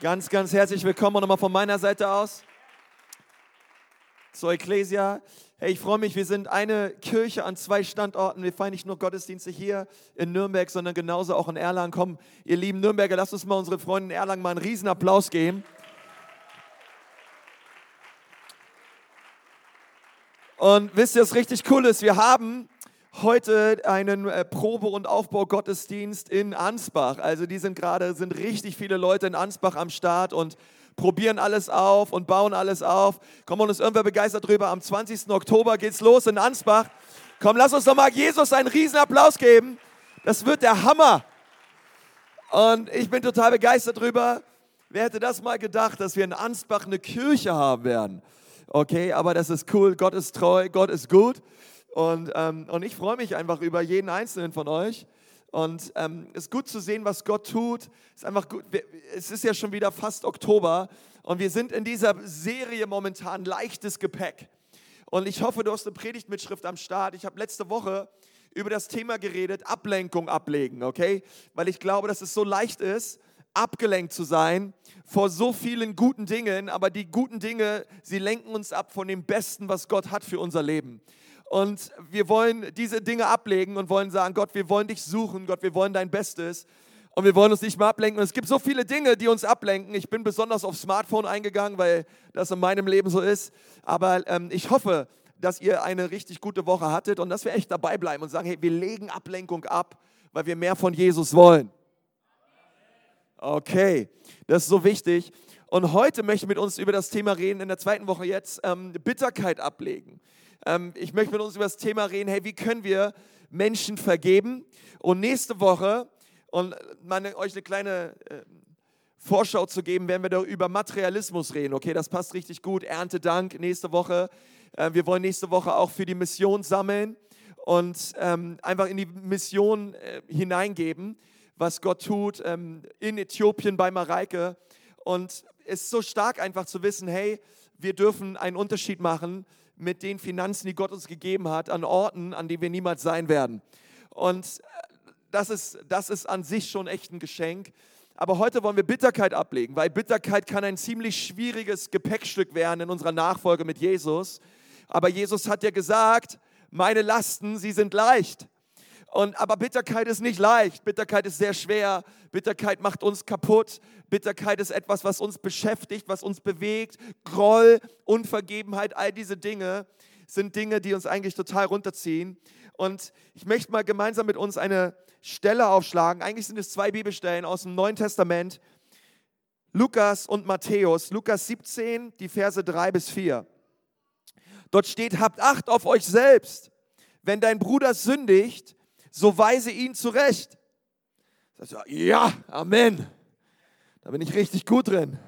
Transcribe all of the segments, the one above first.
Ganz, ganz herzlich willkommen nochmal von meiner Seite aus zur Ecclesia. Hey, ich freue mich, wir sind eine Kirche an zwei Standorten. Wir feiern nicht nur Gottesdienste hier in Nürnberg, sondern genauso auch in Erlangen. Komm, ihr lieben Nürnberger, lasst uns mal unsere Freunde in Erlangen mal einen riesen Applaus geben. Und wisst ihr, was richtig cool ist? Wir haben heute einen äh, Probe- und Aufbau-Gottesdienst in Ansbach. Also die sind gerade, sind richtig viele Leute in Ansbach am Start und probieren alles auf und bauen alles auf. Komm, und ist irgendwer begeistert drüber. Am 20. Oktober geht's los in Ansbach. Komm, lass uns doch mal Jesus einen riesen Applaus geben. Das wird der Hammer. Und ich bin total begeistert drüber. Wer hätte das mal gedacht, dass wir in Ansbach eine Kirche haben werden? Okay, aber das ist cool. Gott ist treu, Gott ist gut. Und, ähm, und ich freue mich einfach über jeden einzelnen von euch. Und ähm, es ist gut zu sehen, was Gott tut. Es ist einfach gut. Es ist ja schon wieder fast Oktober und wir sind in dieser Serie momentan leichtes Gepäck. Und ich hoffe, du hast eine Predigtmitschrift am Start. Ich habe letzte Woche über das Thema geredet, Ablenkung ablegen, okay? Weil ich glaube, dass es so leicht ist, abgelenkt zu sein vor so vielen guten Dingen, aber die guten Dinge, sie lenken uns ab von dem Besten, was Gott hat für unser Leben. Und wir wollen diese Dinge ablegen und wollen sagen, Gott, wir wollen dich suchen, Gott, wir wollen dein Bestes. Und wir wollen uns nicht mehr ablenken. Und es gibt so viele Dinge, die uns ablenken. Ich bin besonders aufs Smartphone eingegangen, weil das in meinem Leben so ist. Aber ähm, ich hoffe, dass ihr eine richtig gute Woche hattet und dass wir echt dabei bleiben und sagen, hey, wir legen Ablenkung ab, weil wir mehr von Jesus wollen. Okay, das ist so wichtig. Und heute möchte ich mit uns über das Thema reden, in der zweiten Woche jetzt, ähm, Bitterkeit ablegen. Ähm, ich möchte mit uns über das Thema reden, hey, wie können wir Menschen vergeben? Und nächste Woche, und meine, euch eine kleine äh, Vorschau zu geben, werden wir über Materialismus reden. Okay, das passt richtig gut. Erntedank nächste Woche. Äh, wir wollen nächste Woche auch für die Mission sammeln und ähm, einfach in die Mission äh, hineingeben, was Gott tut ähm, in Äthiopien bei Mareike. Und es ist so stark einfach zu wissen, hey, wir dürfen einen Unterschied machen mit den Finanzen, die Gott uns gegeben hat, an Orten, an denen wir niemals sein werden. Und äh, das ist, das ist an sich schon echt ein Geschenk. Aber heute wollen wir Bitterkeit ablegen, weil Bitterkeit kann ein ziemlich schwieriges Gepäckstück werden in unserer Nachfolge mit Jesus. Aber Jesus hat ja gesagt, meine Lasten, sie sind leicht. Und, aber Bitterkeit ist nicht leicht. Bitterkeit ist sehr schwer. Bitterkeit macht uns kaputt. Bitterkeit ist etwas, was uns beschäftigt, was uns bewegt. Groll, Unvergebenheit, all diese Dinge sind Dinge, die uns eigentlich total runterziehen. Und ich möchte mal gemeinsam mit uns eine Stelle aufschlagen. Eigentlich sind es zwei Bibelstellen aus dem Neuen Testament. Lukas und Matthäus. Lukas 17, die Verse 3 bis 4. Dort steht, habt Acht auf euch selbst. Wenn dein Bruder sündigt, so weise ihn zurecht. Ja, Amen. Da bin ich richtig gut drin.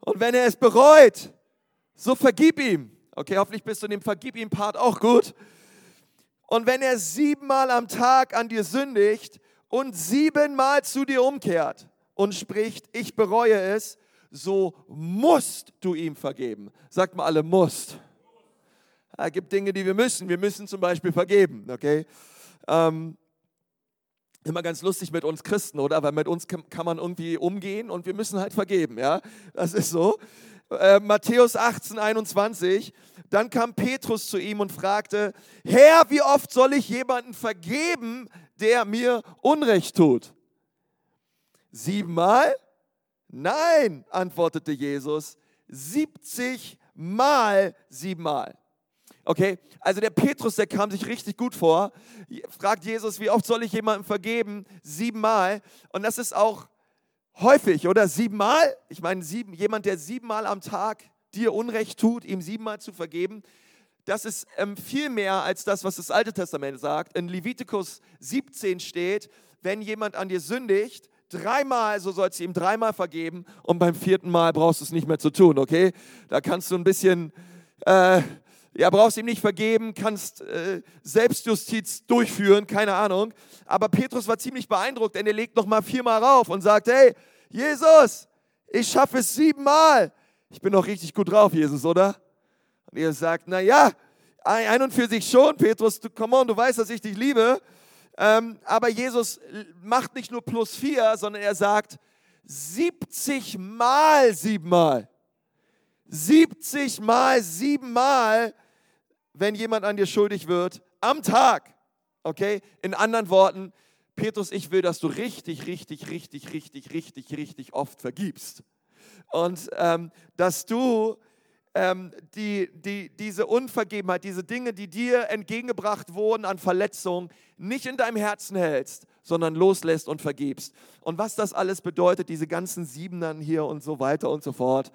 Und wenn er es bereut, so vergib ihm. Okay, hoffentlich bist du in dem Vergib ihm Part auch gut. Und wenn er siebenmal am Tag an dir sündigt und siebenmal zu dir umkehrt und spricht, ich bereue es, so musst du ihm vergeben. Sagt mal alle, musst. Es gibt Dinge, die wir müssen. Wir müssen zum Beispiel vergeben, okay? Ähm, immer ganz lustig mit uns Christen, oder? Weil mit uns kann, man irgendwie umgehen und wir müssen halt vergeben, ja? Das ist so. Äh, Matthäus 18, 21. Dann kam Petrus zu ihm und fragte: Herr, wie oft soll ich jemanden vergeben, der mir Unrecht tut? Siebenmal? Nein, antwortete Jesus. 70 mal siebenmal. Okay, also der Petrus, der kam sich richtig gut vor, fragt Jesus, wie oft soll ich jemandem vergeben? Siebenmal. Und das ist auch häufig, oder? Siebenmal? Ich meine, sieben, jemand, der siebenmal am Tag dir Unrecht tut, ihm siebenmal zu vergeben, das ist ähm, viel mehr als das, was das Alte Testament sagt. In Levitikus 17 steht, wenn jemand an dir sündigt, dreimal, so sollst du ihm dreimal vergeben und beim vierten Mal brauchst du es nicht mehr zu tun, okay? Da kannst du ein bisschen... Äh, ja, brauchst ihm nicht vergeben, kannst äh, Selbstjustiz durchführen, keine Ahnung. Aber Petrus war ziemlich beeindruckt, denn er legt nochmal viermal rauf und sagt, hey, Jesus, ich schaffe es siebenmal. Ich bin doch richtig gut drauf, Jesus, oder? Und ihr sagt, na ja, ein und für sich schon, Petrus, du, come on, du weißt, dass ich dich liebe. Ähm, aber Jesus macht nicht nur plus vier, sondern er sagt, 70 70 mal siebenmal. 70 mal siebenmal, wenn jemand an dir schuldig wird, am Tag. Okay? In anderen Worten, Petrus, ich will, dass du richtig, richtig, richtig, richtig, richtig, richtig oft vergibst. Und ähm, dass du ähm, die, die, diese Unvergebenheit, diese Dinge, die dir entgegengebracht wurden an Verletzungen, nicht in deinem Herzen hältst, sondern loslässt und vergibst. Und was das alles bedeutet, diese ganzen Siebenern hier und so weiter und so fort,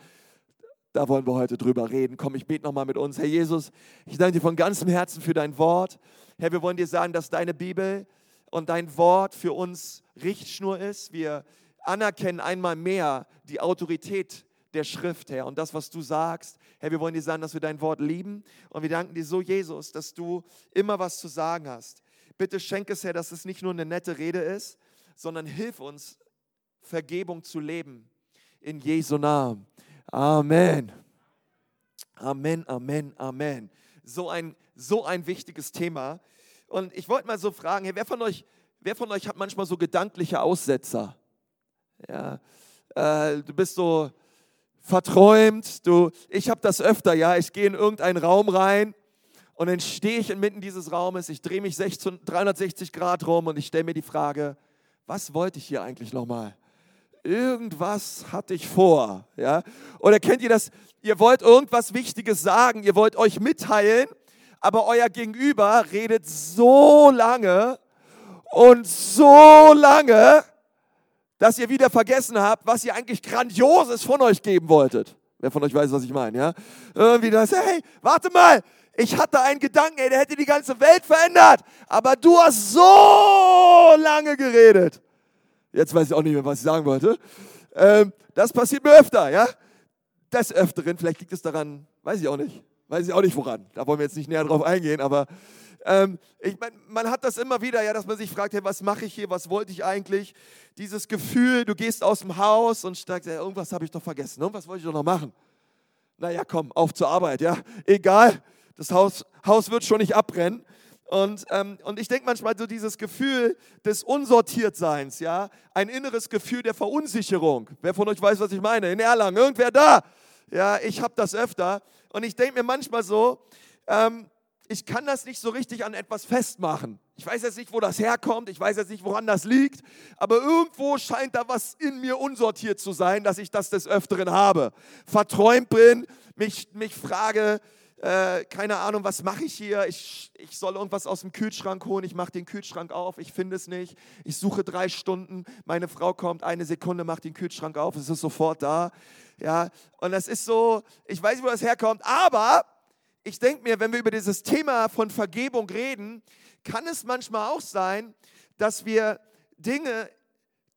da wollen wir heute drüber reden. Komm, ich bete nochmal mit uns. Herr Jesus, ich danke dir von ganzem Herzen für dein Wort. Herr, wir wollen dir sagen, dass deine Bibel und dein Wort für uns Richtschnur ist. Wir anerkennen einmal mehr die Autorität der Schrift, Herr, und das, was du sagst. Herr, wir wollen dir sagen, dass wir dein Wort lieben und wir danken dir so, Jesus, dass du immer was zu sagen hast. Bitte schenk es, Herr, dass es nicht nur eine nette Rede ist, sondern hilf uns, Vergebung zu leben. In Jesu Namen. Amen. Amen, Amen, Amen. So ein, so ein wichtiges Thema. Und ich wollte mal so fragen, hey, wer von euch, wer von euch hat manchmal so gedankliche Aussetzer? Ja, äh, du bist so verträumt, du, ich habe das öfter, ja, ich gehe in irgendeinen Raum rein und dann stehe ich inmitten dieses Raumes, ich drehe mich 16, 360 Grad rum und ich stelle mir die Frage, was wollte ich hier eigentlich nochmal? Irgendwas hatte ich vor, ja? Oder kennt ihr das? Ihr wollt irgendwas Wichtiges sagen, ihr wollt euch mitteilen, aber euer Gegenüber redet so lange und so lange, dass ihr wieder vergessen habt, was ihr eigentlich Grandioses von euch geben wolltet. Wer von euch weiß, was ich meine, ja? Irgendwie das, hey, warte mal, ich hatte einen Gedanken, ey, der hätte die ganze Welt verändert, aber du hast so lange geredet. Jetzt weiß ich auch nicht mehr, was ich sagen wollte. Ähm, das passiert mir öfter, ja? Des Öfteren, vielleicht liegt es daran, weiß ich auch nicht. Weiß ich auch nicht woran. Da wollen wir jetzt nicht näher drauf eingehen, aber ähm, ich mein, man hat das immer wieder, ja, dass man sich fragt, hey, was mache ich hier, was wollte ich eigentlich? Dieses Gefühl, du gehst aus dem Haus und sagst, ja, irgendwas habe ich doch vergessen, irgendwas wollte ich doch noch machen. Naja, komm, auf zur Arbeit, ja, egal, das Haus, Haus wird schon nicht abbrennen. Und, ähm, und ich denke manchmal so dieses Gefühl des Unsortiertseins, ja, ein inneres Gefühl der Verunsicherung. Wer von euch weiß, was ich meine? In Erlangen, irgendwer da? Ja, ich habe das öfter. Und ich denke mir manchmal so, ähm, ich kann das nicht so richtig an etwas festmachen. Ich weiß jetzt nicht, wo das herkommt, ich weiß jetzt nicht, woran das liegt, aber irgendwo scheint da was in mir unsortiert zu sein, dass ich das des Öfteren habe. Verträumt bin, mich, mich frage, äh, keine Ahnung, was mache ich hier? Ich, ich soll irgendwas aus dem Kühlschrank holen, ich mache den Kühlschrank auf, ich finde es nicht. Ich suche drei Stunden, meine Frau kommt, eine Sekunde, macht den Kühlschrank auf, es ist sofort da. Ja, und das ist so, ich weiß nicht, wo das herkommt, aber ich denke mir, wenn wir über dieses Thema von Vergebung reden, kann es manchmal auch sein, dass wir Dinge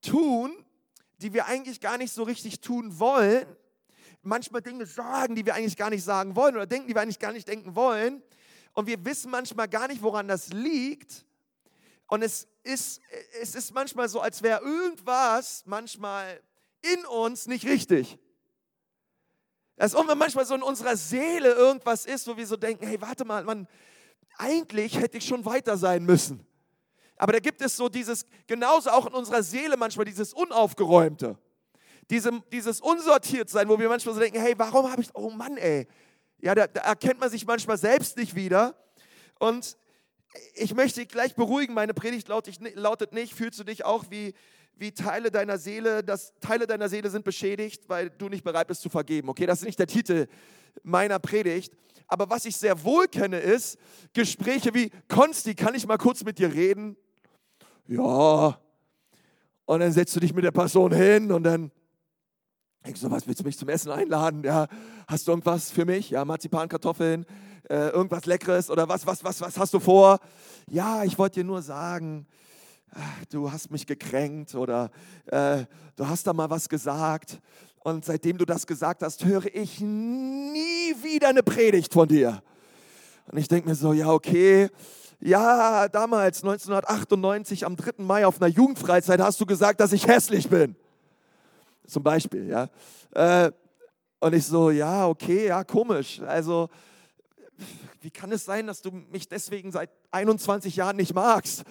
tun, die wir eigentlich gar nicht so richtig tun wollen. Manchmal Dinge sagen, die wir eigentlich gar nicht sagen wollen oder denken, die wir eigentlich gar nicht denken wollen. Und wir wissen manchmal gar nicht, woran das liegt. Und es ist, es ist manchmal so, als wäre irgendwas manchmal in uns nicht richtig. Dass manchmal so in unserer Seele irgendwas ist, wo wir so denken, hey, warte mal, man, eigentlich hätte ich schon weiter sein müssen. Aber da gibt es so dieses, genauso auch in unserer Seele manchmal dieses Unaufgeräumte. Diese, dieses Unsortiertsein, wo wir manchmal so denken, hey, warum habe ich, oh Mann, ey. Ja, da, da erkennt man sich manchmal selbst nicht wieder. Und ich möchte dich gleich beruhigen, meine Predigt lautet nicht, fühlst du dich auch wie, wie Teile deiner Seele, dass Teile deiner Seele sind beschädigt, weil du nicht bereit bist zu vergeben. Okay, das ist nicht der Titel meiner Predigt. Aber was ich sehr wohl kenne, ist Gespräche wie, Konsti, kann ich mal kurz mit dir reden? Ja. Und dann setzt du dich mit der Person hin und dann denkst du, was willst du mich zum Essen einladen? Ja, hast du irgendwas für mich? Ja, Marzipankartoffeln, äh, irgendwas Leckeres oder was, was, was, was hast du vor? Ja, ich wollte dir nur sagen, du hast mich gekränkt oder äh, du hast da mal was gesagt. Und seitdem du das gesagt hast, höre ich nie wieder eine Predigt von dir. Und ich denke mir so, ja, okay. Ja, damals, 1998, am 3. Mai auf einer Jugendfreizeit hast du gesagt, dass ich hässlich bin. Zum Beispiel, ja. Äh, und ich so, ja, okay, ja, komisch. Also, wie kann es sein, dass du mich deswegen seit 21 Jahren nicht magst?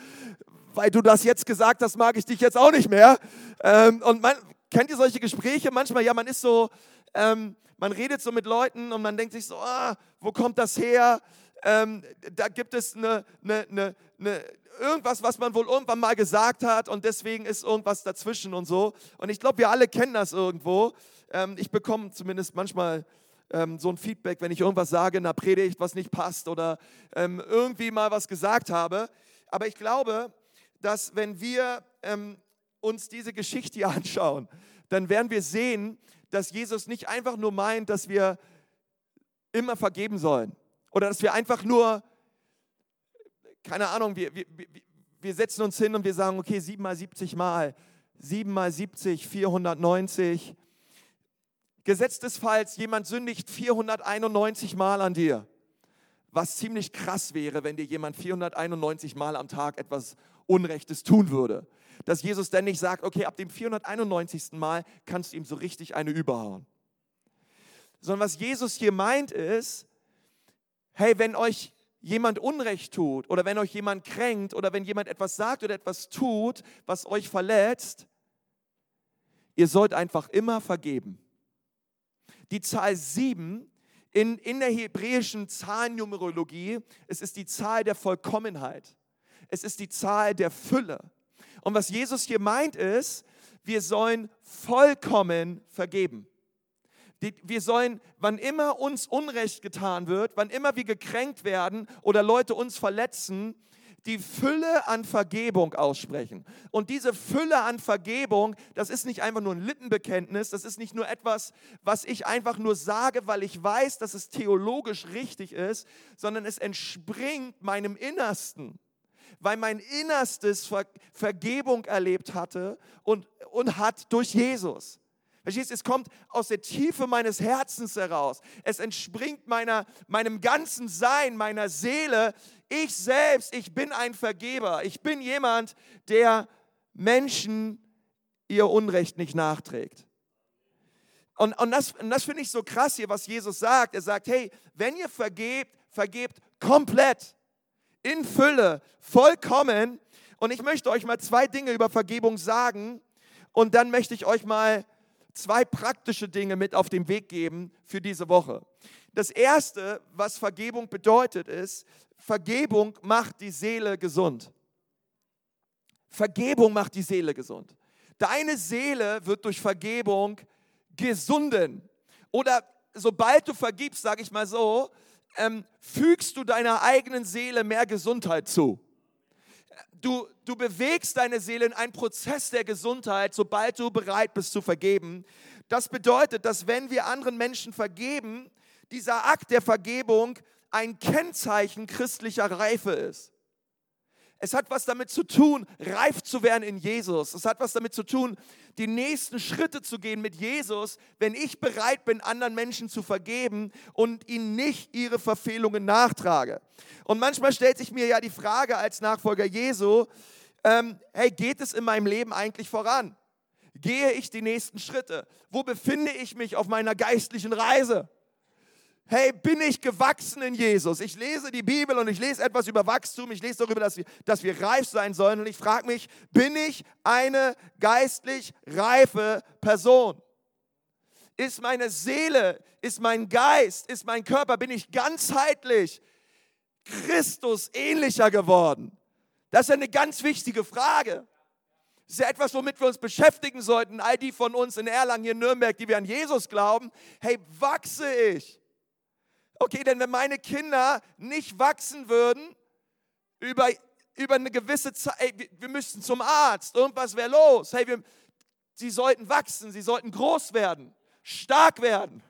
weil du das jetzt gesagt hast, mag ich dich jetzt auch nicht mehr. Ähm, und man, kennt ihr solche Gespräche? Manchmal, ja, man ist so, ähm, man redet so mit Leuten und man denkt sich so, ah, wo kommt das her? Ähm, da gibt es eine, eine, eine, eine, irgendwas, was man wohl irgendwann mal gesagt hat und deswegen ist irgendwas dazwischen und so. Und ich glaube, wir alle kennen das irgendwo. Ähm, ich bekomme zumindest manchmal ähm, so ein Feedback, wenn ich irgendwas sage in der Predigt, was nicht passt oder ähm, irgendwie mal was gesagt habe. Aber ich glaube, dass wenn wir ähm, uns diese Geschichte hier anschauen, dann werden wir sehen, dass Jesus nicht einfach nur meint, dass wir immer vergeben sollen oder dass wir einfach nur, keine Ahnung, wir, wir, wir setzen uns hin und wir sagen, okay, 7 mal 70 Mal, 7 mal 70, 490. Gesetzt des Falls, jemand sündigt 491 Mal an dir. Was ziemlich krass wäre, wenn dir jemand 491 Mal am Tag etwas Unrechtes tun würde dass Jesus dann nicht sagt, okay, ab dem 491. Mal kannst du ihm so richtig eine überhauen. Sondern was Jesus hier meint ist, hey, wenn euch jemand Unrecht tut oder wenn euch jemand kränkt oder wenn jemand etwas sagt oder etwas tut, was euch verletzt, ihr sollt einfach immer vergeben. Die Zahl 7 in, in der hebräischen Zahlennumerologie, es ist die Zahl der Vollkommenheit. Es ist die Zahl der Fülle. Und was Jesus hier meint ist, wir sollen vollkommen vergeben. Wir sollen, wann immer uns Unrecht getan wird, wann immer wir gekränkt werden oder Leute uns verletzen, die Fülle an Vergebung aussprechen. Und diese Fülle an Vergebung, das ist nicht einfach nur ein Lippenbekenntnis, das ist nicht nur etwas, was ich einfach nur sage, weil ich weiß, dass es theologisch richtig ist, sondern es entspringt meinem Innersten weil mein Innerstes Ver Vergebung erlebt hatte und, und hat durch Jesus. Verstehst Es kommt aus der Tiefe meines Herzens heraus. Es entspringt meiner, meinem ganzen Sein, meiner Seele. Ich selbst, ich bin ein Vergeber. Ich bin jemand, der Menschen ihr Unrecht nicht nachträgt. Und, und das, und das finde ich so krass hier, was Jesus sagt. Er sagt, hey, wenn ihr vergebt, vergebt komplett in Fülle, vollkommen. Und ich möchte euch mal zwei Dinge über Vergebung sagen und dann möchte ich euch mal zwei praktische Dinge mit auf den Weg geben für diese Woche. Das erste, was Vergebung bedeutet, ist, Vergebung macht die Seele gesund. Vergebung macht die Seele gesund. Deine Seele wird durch Vergebung gesunden. Oder sobald du vergibst, sage ich mal so, ähm, fügst du deiner eigenen Seele mehr Gesundheit zu. Du, du bewegst deine Seele in einen Prozess der Gesundheit, sobald du bereit bist zu vergeben. Das bedeutet, dass wenn wir anderen Menschen vergeben, dieser Akt der Vergebung ein Kennzeichen christlicher Reife ist. Es hat was damit zu tun, reif zu werden in Jesus. Es hat was damit zu tun, die nächsten Schritte zu gehen mit Jesus, wenn ich bereit bin, anderen Menschen zu vergeben und ihnen nicht ihre Verfehlungen nachtrage. Und manchmal stellt sich mir ja die Frage als Nachfolger Jesu, ähm, hey, geht es in meinem Leben eigentlich voran? Gehe ich die nächsten Schritte? Wo befinde ich mich auf meiner geistlichen Reise? Hey, bin ich gewachsen in Jesus? Ich lese die Bibel und ich lese etwas über Wachstum, ich lese darüber, dass wir, dass wir reif sein sollen und ich frage mich, bin ich eine geistlich reife Person? Ist meine Seele, ist mein Geist, ist mein Körper, bin ich ganzheitlich Christus ähnlicher geworden? Das ist eine ganz wichtige Frage. Das ist ja etwas, womit wir uns beschäftigen sollten, all die von uns in Erlangen, hier in Nürnberg, die wir an Jesus glauben. Hey, wachse ich? Okay, denn wenn meine Kinder nicht wachsen würden über, über eine gewisse Zeit, ey, wir müssten zum Arzt, irgendwas wäre los. Hey, wir, sie sollten wachsen, sie sollten groß werden, stark werden.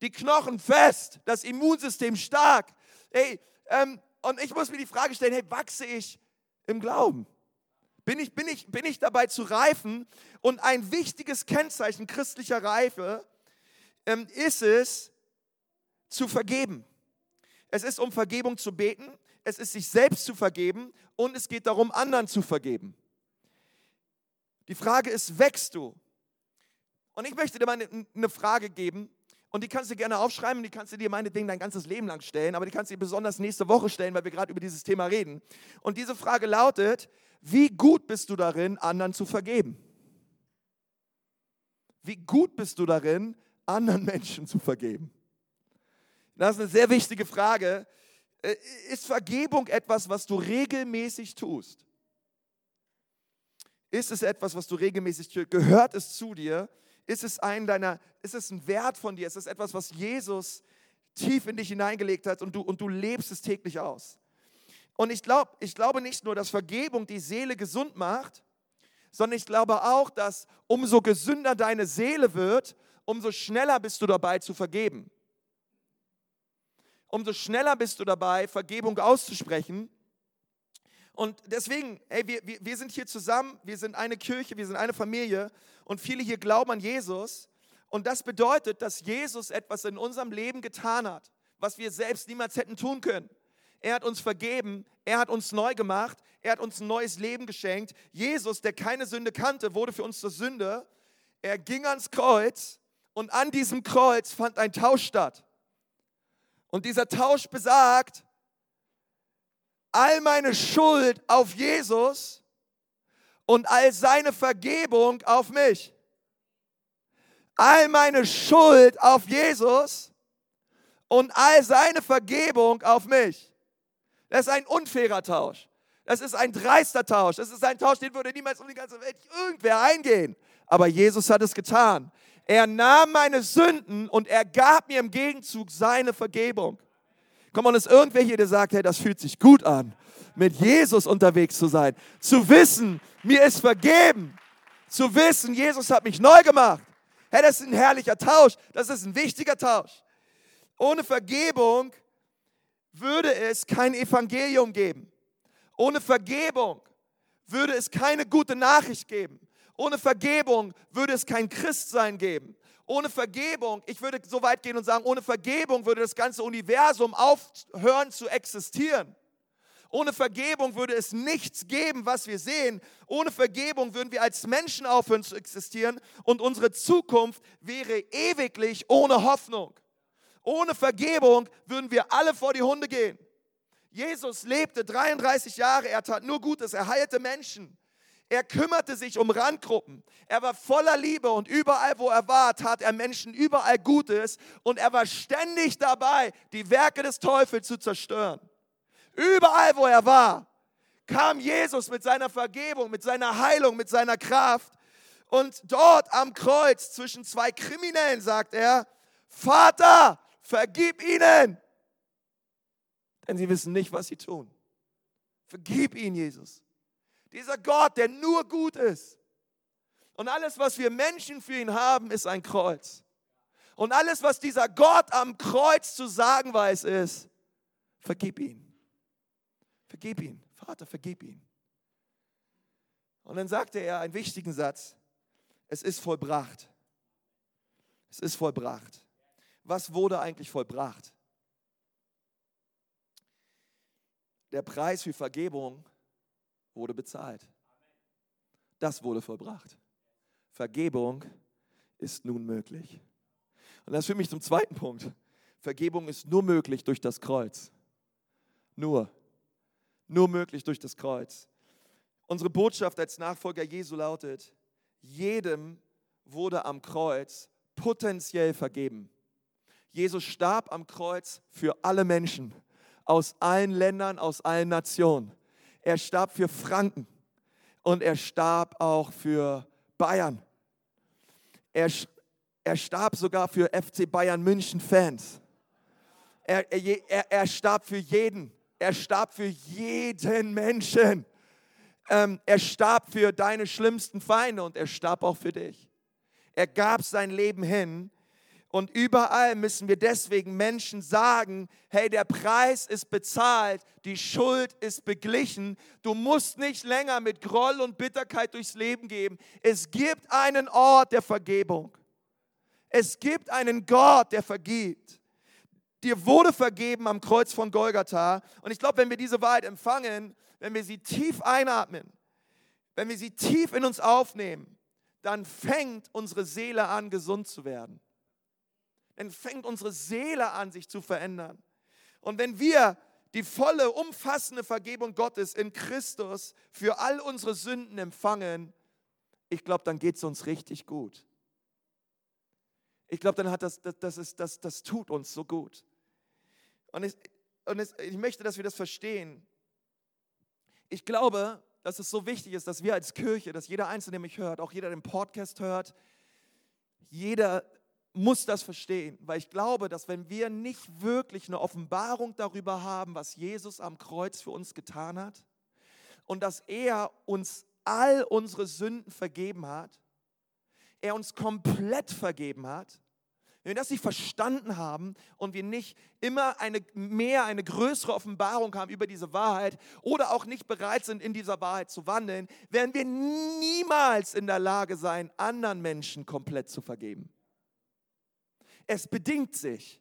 Die Knochen fest, das Immunsystem stark. Hey, ähm, und ich muss mir die Frage stellen, hey, wachse ich im Glauben? Bin ich, bin, ich, bin ich dabei zu reifen? Und ein wichtiges Kennzeichen christlicher Reife ähm, ist es, zu vergeben. Es ist um Vergebung zu beten, es ist sich selbst zu vergeben und es geht darum, anderen zu vergeben. Die Frage ist, wächst du? Und ich möchte dir mal eine Frage geben und die kannst du gerne aufschreiben, die kannst du dir meinetwegen dein ganzes Leben lang stellen, aber die kannst du dir besonders nächste Woche stellen, weil wir gerade über dieses Thema reden. Und diese Frage lautet, wie gut bist du darin, anderen zu vergeben? Wie gut bist du darin, anderen Menschen zu vergeben? Das ist eine sehr wichtige Frage. Äh, ist Vergebung etwas, was du regelmäßig tust? Ist es etwas, was du regelmäßig tust? Gehört es zu dir? Ist es ein deiner, ist es ein Wert von dir? Ist es etwas, was Jesus tief in dich hineingelegt hat und du, und du lebst es täglich aus? Und ich, glaub, ich glaube nicht nur, dass Vergebung die Seele gesund macht, sondern ich glaube auch, dass umso gesünder deine Seele wird, umso schneller bist du dabei zu vergeben. Umso schneller bist du dabei, Vergebung auszusprechen. Und deswegen, ey, wir, wir, wir sind hier zusammen, wir sind eine Kirche, wir sind eine Familie und viele hier glauben an Jesus. Und das bedeutet, dass Jesus etwas in unserem Leben getan hat, was wir selbst niemals hätten tun können. Er hat uns vergeben, er hat uns neu gemacht, er hat uns ein neues Leben geschenkt. Jesus, der keine Sünde kannte, wurde für uns zur Sünde. Er ging ans Kreuz und an diesem Kreuz fand ein Tausch statt. Und dieser Tausch besagt, all meine Schuld auf Jesus und all seine Vergebung auf mich. All meine Schuld auf Jesus und all seine Vergebung auf mich. Das ist ein unfairer Tausch. Das ist ein dreister Tausch. Das ist ein Tausch, den würde niemals um die ganze Welt irgendwer eingehen. Aber Jesus hat es getan. Er nahm meine Sünden und er gab mir im Gegenzug seine Vergebung. Komm on, ist irgendwer hier, der sagt, hey, das fühlt sich gut an, mit Jesus unterwegs zu sein. Zu wissen, mir ist vergeben. Zu wissen, Jesus hat mich neu gemacht. Hey, das ist ein herrlicher Tausch. Das ist ein wichtiger Tausch. Ohne Vergebung würde es kein Evangelium geben. Ohne Vergebung würde es keine gute Nachricht geben. Ohne Vergebung würde es kein Christsein geben. Ohne Vergebung, ich würde so weit gehen und sagen, ohne Vergebung würde das ganze Universum aufhören zu existieren. Ohne Vergebung würde es nichts geben, was wir sehen. Ohne Vergebung würden wir als Menschen aufhören zu existieren und unsere Zukunft wäre ewiglich ohne Hoffnung. Ohne Vergebung würden wir alle vor die Hunde gehen. Jesus lebte 33 Jahre, er tat nur Gutes, er heilte Menschen. Er kümmerte sich um Randgruppen. Er war voller Liebe und überall, wo er war, tat er Menschen überall Gutes und er war ständig dabei, die Werke des Teufels zu zerstören. Überall, wo er war, kam Jesus mit seiner Vergebung, mit seiner Heilung, mit seiner Kraft. Und dort am Kreuz zwischen zwei Kriminellen sagt er, Vater, vergib ihnen, denn sie wissen nicht, was sie tun. Vergib ihnen, Jesus. Dieser Gott, der nur gut ist. Und alles, was wir Menschen für ihn haben, ist ein Kreuz. Und alles, was dieser Gott am Kreuz zu sagen weiß, ist, vergib ihn. Vergib ihn. Vater, vergib ihn. Und dann sagte er einen wichtigen Satz. Es ist vollbracht. Es ist vollbracht was wurde eigentlich vollbracht? Der Preis für Vergebung wurde bezahlt. Das wurde vollbracht. Vergebung ist nun möglich. Und das führt mich zum zweiten Punkt. Vergebung ist nur möglich durch das Kreuz. Nur. Nur möglich durch das Kreuz. Unsere Botschaft als Nachfolger Jesu lautet, jedem wurde am Kreuz potenziell vergeben. Jesus starb am Kreuz für alle Menschen aus allen Ländern, aus allen Nationen. Er starb für Franken und er starb auch für Bayern. Er, er starb sogar für FC Bayern München Fans. Er, er, er starb für jeden. Er starb für jeden Menschen. Ähm, er starb für deine schlimmsten Feinde und er starb auch für dich. Er gab sein Leben hin und überall müssen wir deswegen Menschen sagen, hey, der Preis ist bezahlt, die Schuld ist beglichen, du musst nicht länger mit Groll und Bitterkeit durchs Leben gehen. Es gibt einen Ort der Vergebung. Es gibt einen Gott, der vergibt. Dir wurde vergeben am Kreuz von Golgatha. Und ich glaube, wenn wir diese Wahrheit empfangen, wenn wir sie tief einatmen, wenn wir sie tief in uns aufnehmen, dann fängt unsere Seele an, gesund zu werden dann fängt unsere Seele an, sich zu verändern. Und wenn wir die volle, umfassende Vergebung Gottes in Christus für all unsere Sünden empfangen, ich glaube, dann geht es uns richtig gut. ich glaube, dann hat das, das, das, ist, das, das tut uns so gut. Und, es, und es, ich möchte, dass wir das verstehen. Ich glaube, dass es so wichtig ist, dass wir als Kirche, dass jeder Einzelne, der mich hört, auch jeder, der den Podcast hört, jeder muss das verstehen, weil ich glaube, dass wenn wir nicht wirklich eine Offenbarung darüber haben, was Jesus am Kreuz für uns getan hat und dass er uns all unsere Sünden vergeben hat, er uns komplett vergeben hat, wenn wir das nicht verstanden haben und wir nicht immer eine mehr, eine größere Offenbarung haben über diese Wahrheit oder auch nicht bereit sind, in dieser Wahrheit zu wandeln, werden wir niemals in der Lage sein, anderen Menschen komplett zu vergeben. Es bedingt sich.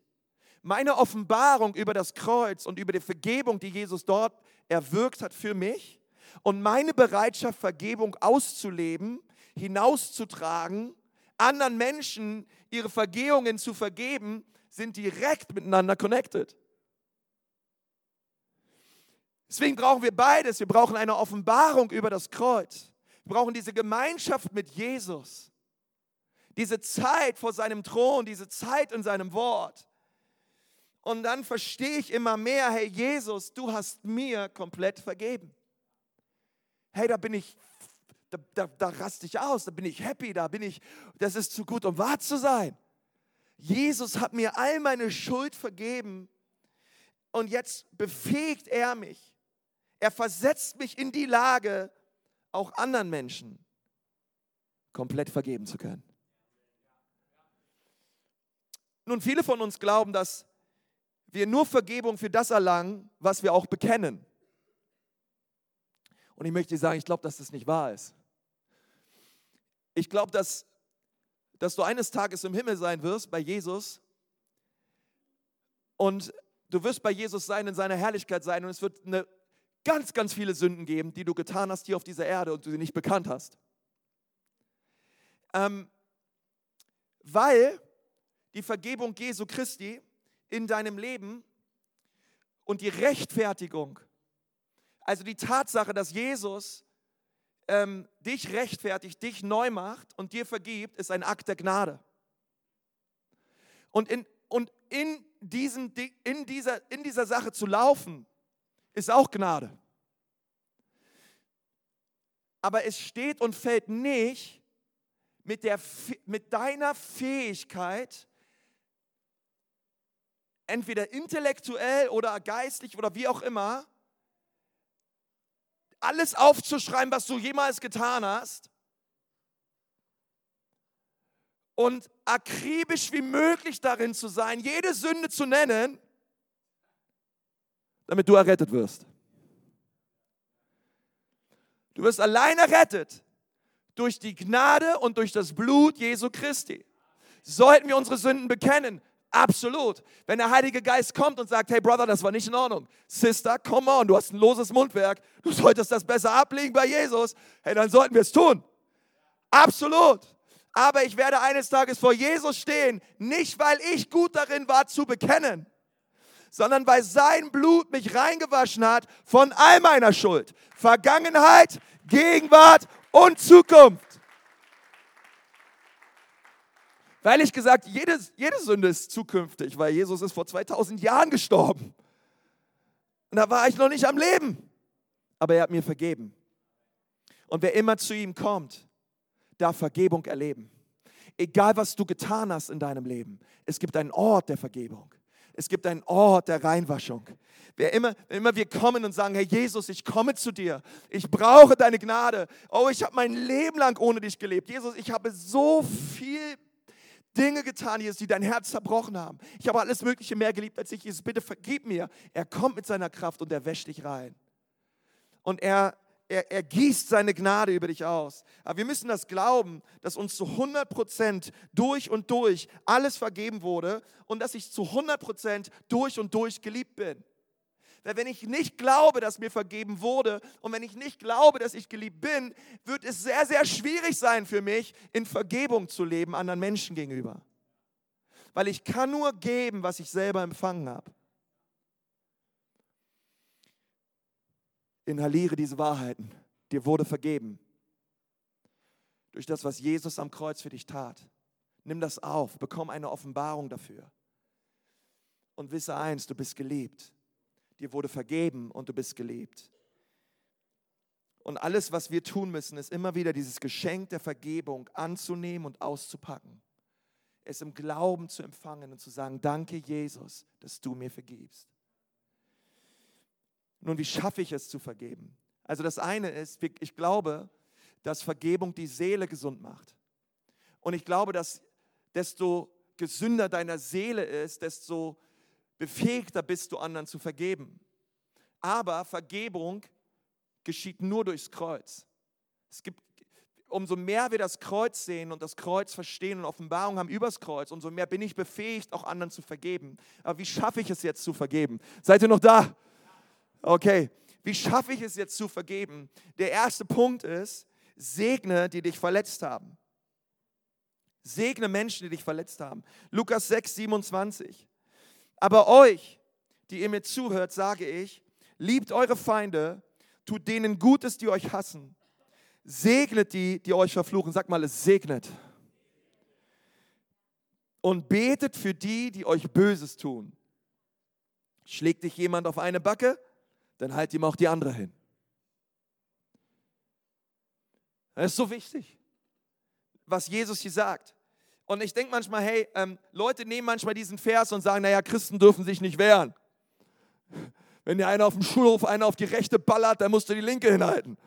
Meine Offenbarung über das Kreuz und über die Vergebung, die Jesus dort erwirkt hat für mich und meine Bereitschaft, Vergebung auszuleben, hinauszutragen, anderen Menschen ihre Vergehungen zu vergeben, sind direkt miteinander connected. Deswegen brauchen wir beides. Wir brauchen eine Offenbarung über das Kreuz. Wir brauchen diese Gemeinschaft mit Jesus. Diese Zeit vor seinem Thron, diese Zeit in seinem Wort. Und dann verstehe ich immer mehr, hey Jesus, du hast mir komplett vergeben. Hey, da bin ich da, da, da raste ich aus, da bin ich happy, da bin ich, das ist zu gut, um wahr zu sein. Jesus hat mir all meine Schuld vergeben und jetzt befähigt er mich. Er versetzt mich in die Lage, auch anderen Menschen komplett vergeben zu können. Nun, viele von uns glauben, dass wir nur Vergebung für das erlangen, was wir auch bekennen. Und ich möchte sagen, ich glaube, dass das nicht wahr ist. Ich glaube, dass, dass du eines Tages im Himmel sein wirst bei Jesus und du wirst bei Jesus sein, in seiner Herrlichkeit sein und es wird eine, ganz, ganz viele Sünden geben, die du getan hast hier auf dieser Erde und du sie nicht bekannt hast. Ähm, weil die Vergebung Jesu Christi in deinem Leben und die Rechtfertigung, also die Tatsache, dass Jesus ähm, dich rechtfertigt, dich neu macht und dir vergibt, ist ein Akt der Gnade. Und in, und in, diesen, in, dieser, in dieser Sache zu laufen, ist auch Gnade. Aber es steht und fällt nicht mit, der, mit deiner Fähigkeit, entweder intellektuell oder geistlich oder wie auch immer, alles aufzuschreiben, was du jemals getan hast und akribisch wie möglich darin zu sein, jede Sünde zu nennen, damit du errettet wirst. Du wirst allein errettet durch die Gnade und durch das Blut Jesu Christi. Sollten wir unsere Sünden bekennen, Absolut. Wenn der Heilige Geist kommt und sagt, hey Brother, das war nicht in Ordnung. Sister, come on, du hast ein loses Mundwerk. Du solltest das besser ablegen bei Jesus. Hey, dann sollten wir es tun. Absolut. Aber ich werde eines Tages vor Jesus stehen, nicht weil ich gut darin war zu bekennen, sondern weil sein Blut mich reingewaschen hat von all meiner Schuld. Vergangenheit, Gegenwart und Zukunft. Weil ich gesagt, jede, jede Sünde ist zukünftig, weil Jesus ist vor 2000 Jahren gestorben. Und da war ich noch nicht am Leben. Aber er hat mir vergeben. Und wer immer zu ihm kommt, darf Vergebung erleben. Egal, was du getan hast in deinem Leben, es gibt einen Ort der Vergebung. Es gibt einen Ort der Reinwaschung. Wer immer, wenn immer wir kommen und sagen, Herr Jesus, ich komme zu dir, ich brauche deine Gnade. Oh, ich habe mein Leben lang ohne dich gelebt. Jesus, ich habe so viel Dinge getan, Jesus, die dein Herz zerbrochen haben. Ich habe alles Mögliche mehr geliebt als ich. Jesus, bitte vergib mir. Er kommt mit seiner Kraft und er wäscht dich rein. Und er, er, er gießt seine Gnade über dich aus. Aber wir müssen das glauben, dass uns zu 100 Prozent durch und durch alles vergeben wurde und dass ich zu 100 Prozent durch und durch geliebt bin. Weil wenn ich nicht glaube, dass mir vergeben wurde und wenn ich nicht glaube, dass ich geliebt bin, wird es sehr, sehr schwierig sein für mich, in Vergebung zu leben anderen Menschen gegenüber. Weil ich kann nur geben, was ich selber empfangen habe. Inhaliere diese Wahrheiten. Dir wurde vergeben. Durch das, was Jesus am Kreuz für dich tat. Nimm das auf, bekomm eine Offenbarung dafür. Und wisse eins, du bist geliebt. Dir wurde vergeben und du bist geliebt. Und alles, was wir tun müssen, ist immer wieder dieses Geschenk der Vergebung anzunehmen und auszupacken. Es im Glauben zu empfangen und zu sagen, danke Jesus, dass du mir vergibst. Nun, wie schaffe ich es zu vergeben? Also das eine ist, ich glaube, dass Vergebung die Seele gesund macht. Und ich glaube, dass desto gesünder deiner Seele ist, desto befähigter bist du anderen zu vergeben. Aber Vergebung geschieht nur durchs Kreuz. Es gibt, umso mehr wir das Kreuz sehen und das Kreuz verstehen und Offenbarung haben übers Kreuz, umso mehr bin ich befähigt, auch anderen zu vergeben. Aber wie schaffe ich es jetzt zu vergeben? Seid ihr noch da? Okay. Wie schaffe ich es jetzt zu vergeben? Der erste Punkt ist, segne, die dich verletzt haben. Segne Menschen, die dich verletzt haben. Lukas 6, 27. Aber euch, die ihr mir zuhört, sage ich, liebt eure Feinde, tut denen Gutes, die euch hassen. Segnet die, die euch verfluchen. Sag mal, es segnet. Und betet für die, die euch Böses tun. Schlägt dich jemand auf eine Backe, dann halt ihm auch die andere hin. Das ist so wichtig, was Jesus hier sagt. Und ich denke manchmal, hey, ähm, Leute nehmen manchmal diesen Vers und sagen, naja, Christen dürfen sich nicht wehren. Wenn dir einer auf dem Schulhof einer auf die rechte ballert, dann musst du die linke hinhalten.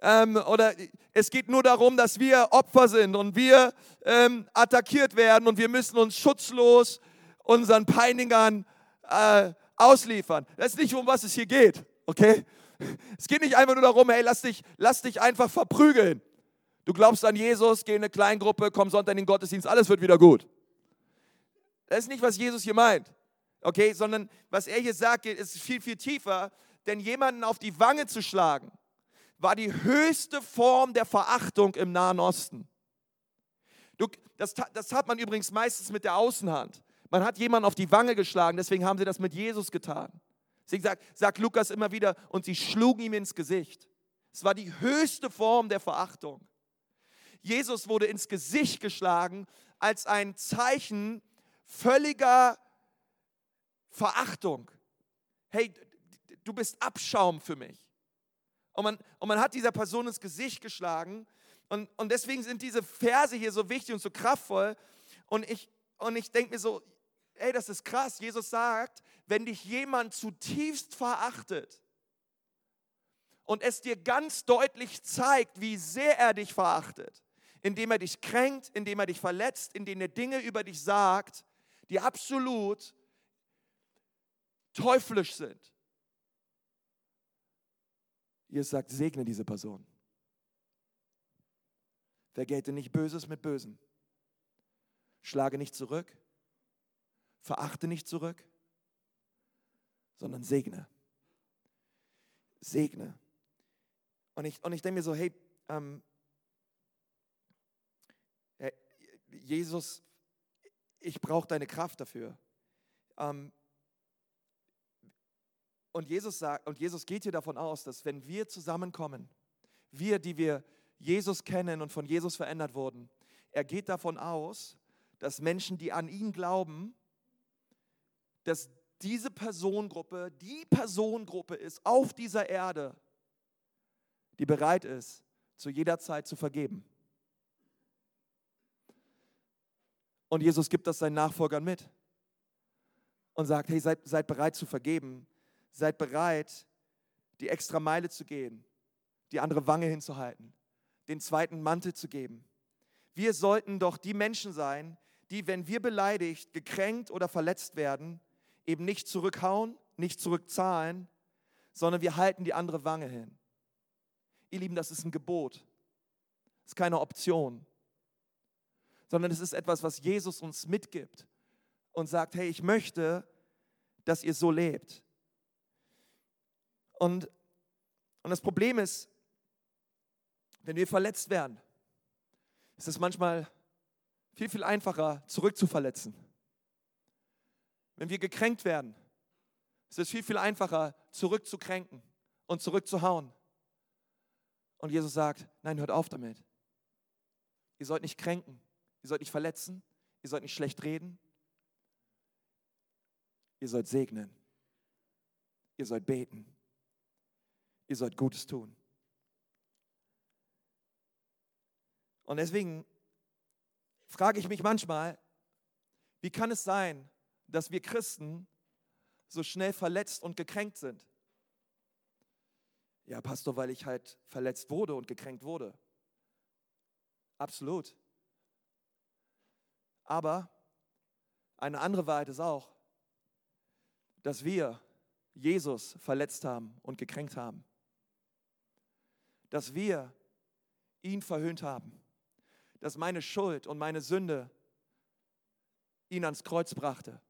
Ähm, oder es geht nur darum, dass wir Opfer sind und wir ähm, attackiert werden und wir müssen uns schutzlos unseren Peinigern äh, ausliefern. Das ist nicht, um was es hier geht, okay? Es geht nicht einfach nur darum, hey, lass dich, lass dich einfach verprügeln. Du glaubst an Jesus, geh in eine Kleingruppe, komm Sonntag in den Gottesdienst, alles wird wieder gut. Das ist nicht, was Jesus hier meint. Okay, sondern was er hier sagt, ist viel, viel tiefer. Denn jemanden auf die Wange zu schlagen, war die höchste Form der Verachtung im Nahen Osten. Du, das, das hat man übrigens meistens mit der Außenhand. Man hat jemanden auf die Wange geschlagen, deswegen haben sie das mit Jesus getan. Deswegen sagt, sagt Lukas immer wieder, und sie schlugen ihm ins Gesicht. Es war die höchste Form der Verachtung. Jesus wurde ins Gesicht geschlagen als ein Zeichen völliger Verachtung. Hey, du bist Abschaum für mich. Und man, und man hat dieser Person ins Gesicht geschlagen. Und, und deswegen sind diese Verse hier so wichtig und so kraftvoll. Und ich, und ich denke mir so, ey, das ist krass. Jesus sagt, wenn dich jemand zutiefst verachtet und es dir ganz deutlich zeigt, wie sehr er dich verachtet, indem er dich kränkt, indem er dich verletzt, indem er Dinge über dich sagt, die absolut teuflisch sind. Ihr sagt, segne diese Person. Vergelte nicht Böses mit Bösem. Schlage nicht zurück. Verachte nicht zurück, sondern segne. Segne. Und ich, und ich denke mir so, hey, ähm, Jesus, ich brauche deine Kraft dafür. Ähm, und Jesus sagt, und Jesus geht hier davon aus, dass wenn wir zusammenkommen, wir, die wir Jesus kennen und von Jesus verändert wurden, er geht davon aus, dass Menschen, die an ihn glauben, dass diese Personengruppe die Personengruppe ist auf dieser Erde, die bereit ist, zu jeder Zeit zu vergeben. Und Jesus gibt das seinen Nachfolgern mit und sagt, hey, seid, seid bereit zu vergeben, seid bereit, die extra Meile zu gehen, die andere Wange hinzuhalten, den zweiten Mantel zu geben. Wir sollten doch die Menschen sein, die, wenn wir beleidigt, gekränkt oder verletzt werden, eben nicht zurückhauen, nicht zurückzahlen, sondern wir halten die andere Wange hin. Ihr Lieben, das ist ein Gebot. Das ist keine Option sondern es ist etwas, was Jesus uns mitgibt und sagt, hey, ich möchte, dass ihr so lebt. Und, und das Problem ist, wenn wir verletzt werden, ist es manchmal viel, viel einfacher, zurückzuverletzen. Wenn wir gekränkt werden, ist es viel, viel einfacher, zurückzukränken und zurückzuhauen. Und Jesus sagt, nein, hört auf damit. Ihr sollt nicht kränken, Ihr sollt nicht verletzen, ihr sollt nicht schlecht reden, ihr sollt segnen, ihr sollt beten, ihr sollt Gutes tun. Und deswegen frage ich mich manchmal, wie kann es sein, dass wir Christen so schnell verletzt und gekränkt sind? Ja, Pastor, weil ich halt verletzt wurde und gekränkt wurde. Absolut. Aber eine andere Wahrheit ist auch, dass wir Jesus verletzt haben und gekränkt haben. Dass wir ihn verhöhnt haben. Dass meine Schuld und meine Sünde ihn ans Kreuz brachte.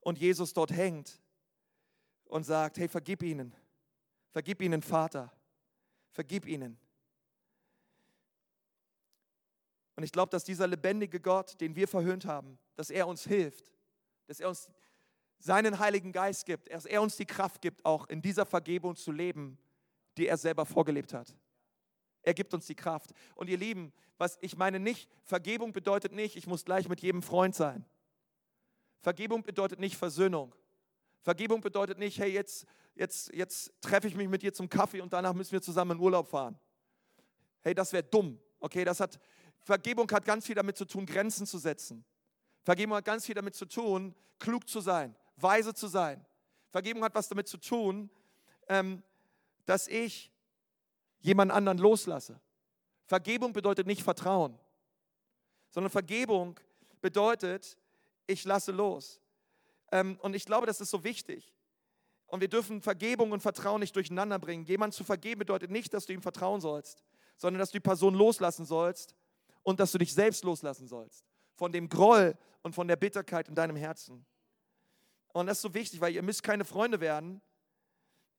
Und Jesus dort hängt und sagt, hey, vergib ihnen. Vergib ihnen, Vater. Vergib ihnen. Und ich glaube, dass dieser lebendige Gott, den wir verhöhnt haben, dass er uns hilft, dass er uns seinen Heiligen Geist gibt, dass er uns die Kraft gibt, auch in dieser Vergebung zu leben, die er selber vorgelebt hat. Er gibt uns die Kraft. Und ihr Lieben, was ich meine nicht, Vergebung bedeutet nicht, ich muss gleich mit jedem Freund sein. Vergebung bedeutet nicht Versöhnung. Vergebung bedeutet nicht, hey, jetzt, jetzt, jetzt treffe ich mich mit dir zum Kaffee und danach müssen wir zusammen in Urlaub fahren. Hey, das wäre dumm. Okay, das hat, Vergebung hat ganz viel damit zu tun, Grenzen zu setzen. Vergebung hat ganz viel damit zu tun, klug zu sein, weise zu sein. Vergebung hat was damit zu tun, ähm, dass ich jemand anderen loslasse. Vergebung bedeutet nicht Vertrauen, sondern Vergebung bedeutet, ich lasse los. Ähm, und ich glaube, das ist so wichtig. Und wir dürfen Vergebung und Vertrauen nicht durcheinander bringen. Jemand zu vergeben bedeutet nicht, dass du ihm vertrauen sollst, sondern dass du die Person loslassen sollst und dass du dich selbst loslassen sollst. Von dem Groll und von der Bitterkeit in deinem Herzen. Und das ist so wichtig, weil ihr müsst keine Freunde werden,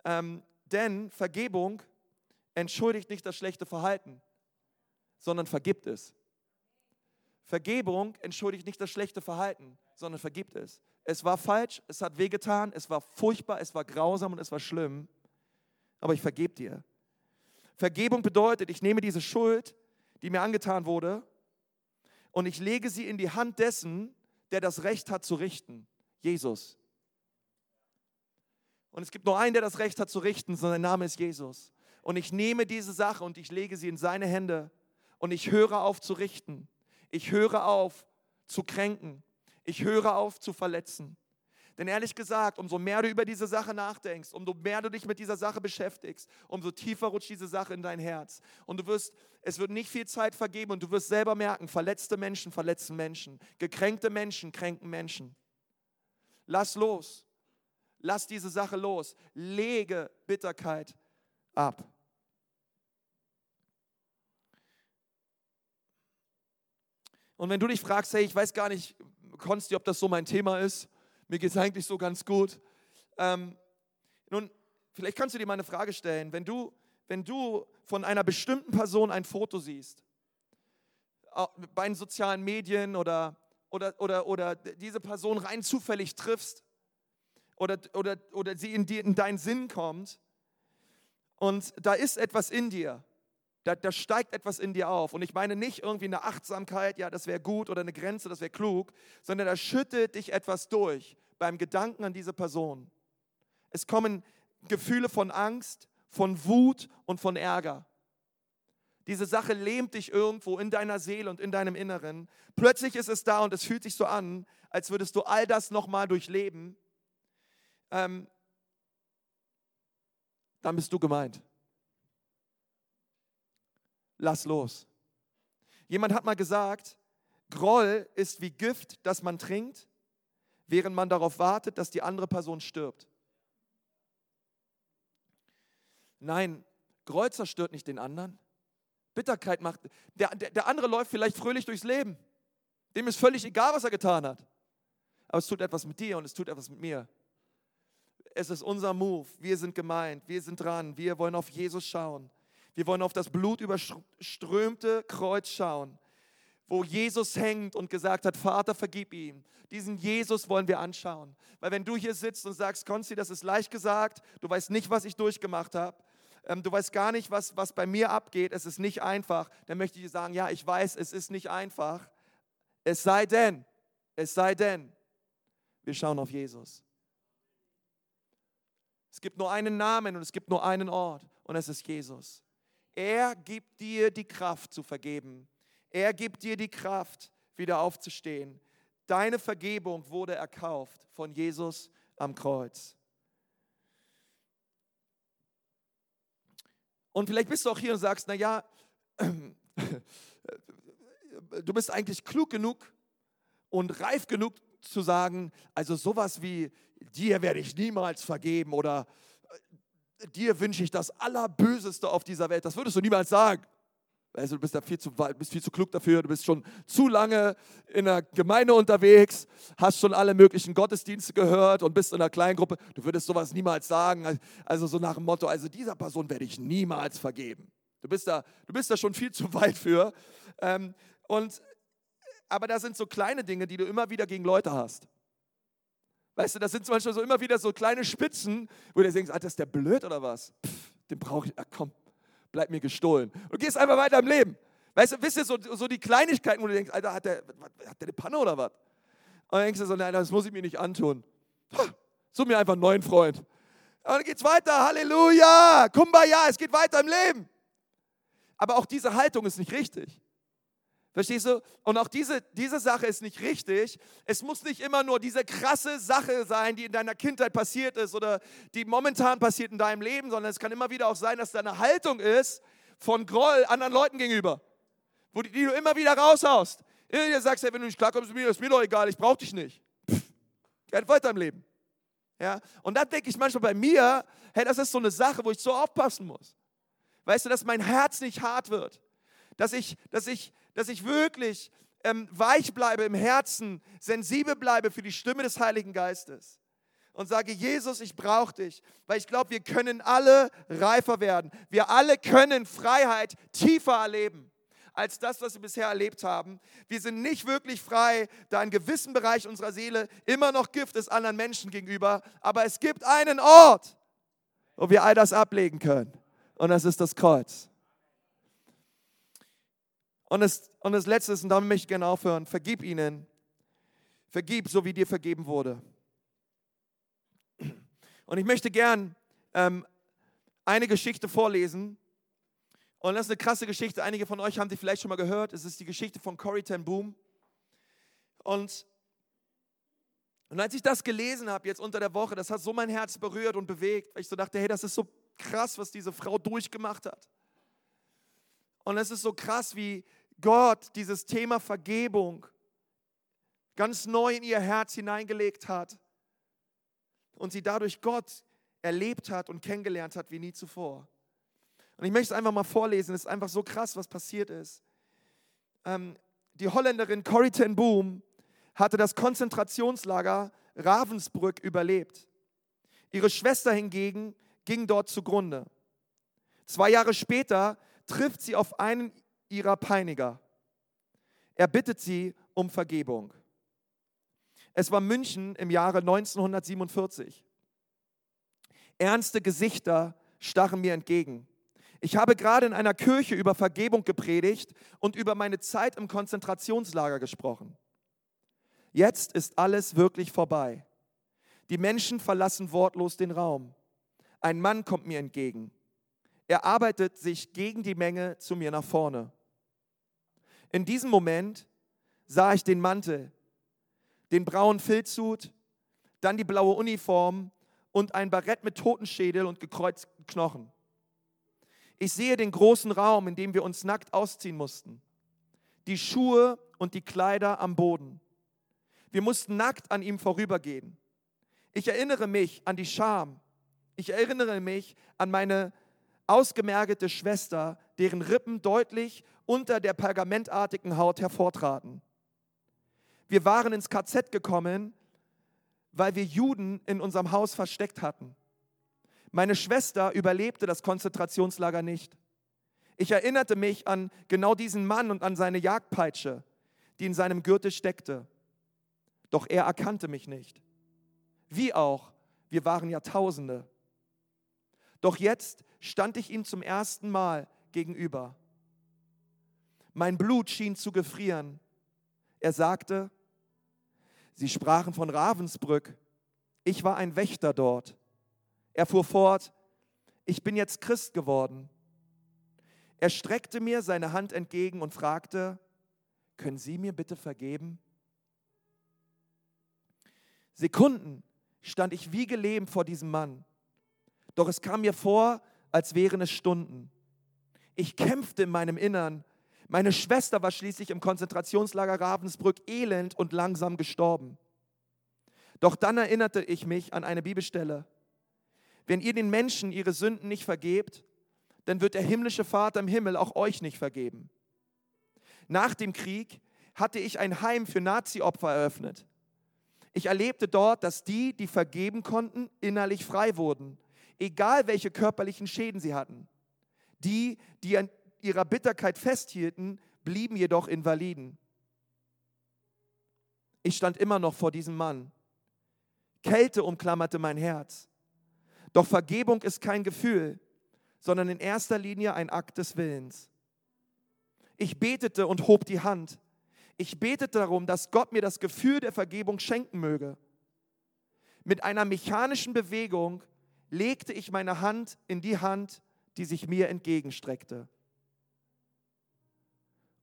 ähm, denn Vergebung entschuldigt nicht das schlechte Verhalten, sondern vergibt es. Vergebung entschuldigt nicht das schlechte Verhalten, sondern vergibt es. Es war falsch, es hat wehgetan, es war furchtbar, es war grausam und es war schlimm, aber ich vergebe dir. Vergebung bedeutet, ich nehme diese Schuld die mir angetan wurde, und ich lege sie in die Hand dessen, der das Recht hat zu richten, Jesus. Und es gibt nur einen, der das Recht hat zu richten, sein Name ist Jesus. Und ich nehme diese Sache und ich lege sie in seine Hände und ich höre auf zu richten. Ich höre auf zu kränken. Ich höre auf zu verletzen. Denn ehrlich gesagt, umso mehr du über diese Sache nachdenkst, umso mehr du dich mit dieser Sache beschäftigst, umso tiefer rutscht diese Sache in dein Herz. Und du wirst, es wird nicht viel Zeit vergeben und du wirst selber merken, verletzte Menschen verletzen Menschen, gekränkte Menschen kränken Menschen. Lass los. Lass diese Sache los. Lege Bitterkeit ab. Und wenn du dich fragst, hey, ich weiß gar nicht, Konsti, ob das so mein Thema ist, mir geht es eigentlich so ganz gut. Ähm, nun, vielleicht kannst du dir mal eine Frage stellen. Wenn du, wenn du von einer bestimmten Person ein Foto siehst, bei den sozialen Medien oder, oder, oder, oder diese Person rein zufällig triffst oder, oder, oder sie in, die, in deinen Sinn kommt und da ist etwas in dir, da, da, steigt etwas in dir auf. Und ich meine nicht irgendwie eine Achtsamkeit, ja, das wäre gut oder eine Grenze, das wäre klug, sondern da schüttet dich etwas durch beim Gedanken an diese Person. Es kommen Gefühle von Angst, von Wut und von Ärger. Diese Sache lähmt dich irgendwo in deiner Seele und in deinem Inneren. Plötzlich ist es da und es fühlt sich so an, als würdest du all das nochmal durchleben. Ähm, dann bist du gemeint. Lass los. Jemand hat mal gesagt, Groll ist wie Gift, das man trinkt, während man darauf wartet, dass die andere Person stirbt. Nein, Groll zerstört nicht den anderen. Bitterkeit macht, der, der, der andere läuft vielleicht fröhlich durchs Leben. Dem ist völlig egal, was er getan hat. Aber es tut etwas mit dir und es tut etwas mit mir. Es ist unser Move. Wir sind gemeint. Wir sind dran. Wir wollen auf Jesus schauen. Wir wollen auf das blutüberströmte Kreuz schauen wo Jesus hängt und gesagt hat, Vater, vergib ihm. Diesen Jesus wollen wir anschauen. Weil wenn du hier sitzt und sagst, Konsti, das ist leicht gesagt, du weißt nicht, was ich durchgemacht habe, ähm, du weißt gar nicht, was, was bei mir abgeht, es ist nicht einfach, dann möchte ich dir sagen, ja, ich weiß, es ist nicht einfach. Es sei denn, es sei denn, wir schauen auf Jesus. Es gibt nur einen Namen und es gibt nur einen Ort und es ist Jesus. Er gibt dir die Kraft zu vergeben. Er gibt dir die Kraft, wieder aufzustehen. Deine Vergebung wurde erkauft von Jesus am Kreuz. Und vielleicht bist du auch hier und sagst, naja, du bist eigentlich klug genug und reif genug zu sagen, also sowas wie, dir werde ich niemals vergeben oder dir wünsche ich das Allerböseste auf dieser Welt. Das würdest du niemals sagen. Also du bist, da viel zu, bist viel zu klug dafür, du bist schon zu lange in der Gemeinde unterwegs, hast schon alle möglichen Gottesdienste gehört und bist in einer kleinen Gruppe. Du würdest sowas niemals sagen. Also so nach dem Motto, also dieser Person werde ich niemals vergeben. Du bist da, du bist da schon viel zu weit für. Ähm, und, aber da sind so kleine Dinge, die du immer wieder gegen Leute hast. Weißt du, das sind zum Beispiel so immer wieder so kleine Spitzen, wo du denkst, Alter, ist der blöd oder was? Pff, den brauche ich, ach komm, bleib mir gestohlen. Und gehst einfach weiter im Leben. Weißt du, wisst ihr, so, so die Kleinigkeiten, wo du denkst, Alter, hat der, hat der eine Panne oder was? Und dann denkst du so, nein, das muss ich mir nicht antun. Such mir einfach einen neuen Freund. Und dann geht's weiter, Halleluja, Kumbaya, es geht weiter im Leben. Aber auch diese Haltung ist nicht richtig. Verstehst du? Und auch diese, diese Sache ist nicht richtig. Es muss nicht immer nur diese krasse Sache sein, die in deiner Kindheit passiert ist oder die momentan passiert in deinem Leben, sondern es kann immer wieder auch sein, dass deine Haltung ist von Groll anderen Leuten gegenüber, wo die, die du immer wieder raushaust. Immer wieder sagst, hey, wenn du nicht klarkommst mit mir, ist mir doch egal, ich brauche dich nicht. Pff, geh weiter im Leben. Ja? Und dann denke ich manchmal bei mir, hey, das ist so eine Sache, wo ich so aufpassen muss. Weißt du, dass mein Herz nicht hart wird. Dass ich, dass ich, dass ich wirklich ähm, weich bleibe im Herzen, sensibel bleibe für die Stimme des Heiligen Geistes und sage, Jesus, ich brauche dich, weil ich glaube, wir können alle reifer werden. Wir alle können Freiheit tiefer erleben als das, was wir bisher erlebt haben. Wir sind nicht wirklich frei, da in gewissen Bereich unserer Seele immer noch Gift ist anderen Menschen gegenüber, aber es gibt einen Ort, wo wir all das ablegen können und das ist das Kreuz. Und das, und das Letzte ist, und damit möchte ich gerne aufhören, vergib ihnen. Vergib, so wie dir vergeben wurde. Und ich möchte gern ähm, eine Geschichte vorlesen. Und das ist eine krasse Geschichte. Einige von euch haben die vielleicht schon mal gehört. Es ist die Geschichte von Corrie ten Boom. Und, und als ich das gelesen habe, jetzt unter der Woche, das hat so mein Herz berührt und bewegt, weil ich so dachte, hey, das ist so krass, was diese Frau durchgemacht hat. Und es ist so krass, wie, Gott dieses Thema Vergebung ganz neu in ihr Herz hineingelegt hat und sie dadurch Gott erlebt hat und kennengelernt hat wie nie zuvor. Und ich möchte es einfach mal vorlesen, es ist einfach so krass, was passiert ist. Ähm, die Holländerin Corrie ten Boom hatte das Konzentrationslager Ravensbrück überlebt. Ihre Schwester hingegen ging dort zugrunde. Zwei Jahre später trifft sie auf einen ihrer Peiniger. Er bittet sie um Vergebung. Es war München im Jahre 1947. Ernste Gesichter stachen mir entgegen. Ich habe gerade in einer Kirche über Vergebung gepredigt und über meine Zeit im Konzentrationslager gesprochen. Jetzt ist alles wirklich vorbei. Die Menschen verlassen wortlos den Raum. Ein Mann kommt mir entgegen. Er arbeitet sich gegen die Menge zu mir nach vorne. In diesem Moment sah ich den Mantel, den braunen Filzhut, dann die blaue Uniform und ein Barett mit Totenschädel und gekreuzten Knochen. Ich sehe den großen Raum, in dem wir uns nackt ausziehen mussten. Die Schuhe und die Kleider am Boden. Wir mussten nackt an ihm vorübergehen. Ich erinnere mich an die Scham. Ich erinnere mich an meine ausgemergelte Schwester, deren Rippen deutlich unter der pergamentartigen Haut hervortraten. Wir waren ins KZ gekommen, weil wir Juden in unserem Haus versteckt hatten. Meine Schwester überlebte das Konzentrationslager nicht. Ich erinnerte mich an genau diesen Mann und an seine Jagdpeitsche, die in seinem Gürtel steckte. Doch er erkannte mich nicht. Wie auch, wir waren Jahrtausende. Doch jetzt stand ich ihm zum ersten Mal gegenüber. Mein Blut schien zu gefrieren. Er sagte, Sie sprachen von Ravensbrück. Ich war ein Wächter dort. Er fuhr fort, ich bin jetzt Christ geworden. Er streckte mir seine Hand entgegen und fragte, können Sie mir bitte vergeben? Sekunden stand ich wie gelähmt vor diesem Mann. Doch es kam mir vor, als wären es Stunden. Ich kämpfte in meinem Innern. Meine Schwester war schließlich im Konzentrationslager Ravensbrück elend und langsam gestorben. Doch dann erinnerte ich mich an eine Bibelstelle. Wenn ihr den Menschen ihre Sünden nicht vergebt, dann wird der himmlische Vater im Himmel auch euch nicht vergeben. Nach dem Krieg hatte ich ein Heim für Nazi-Opfer eröffnet. Ich erlebte dort, dass die, die vergeben konnten, innerlich frei wurden, egal welche körperlichen Schäden sie hatten. Die, die ihrer Bitterkeit festhielten, blieben jedoch Invaliden. Ich stand immer noch vor diesem Mann. Kälte umklammerte mein Herz. Doch Vergebung ist kein Gefühl, sondern in erster Linie ein Akt des Willens. Ich betete und hob die Hand. Ich betete darum, dass Gott mir das Gefühl der Vergebung schenken möge. Mit einer mechanischen Bewegung legte ich meine Hand in die Hand, die sich mir entgegenstreckte.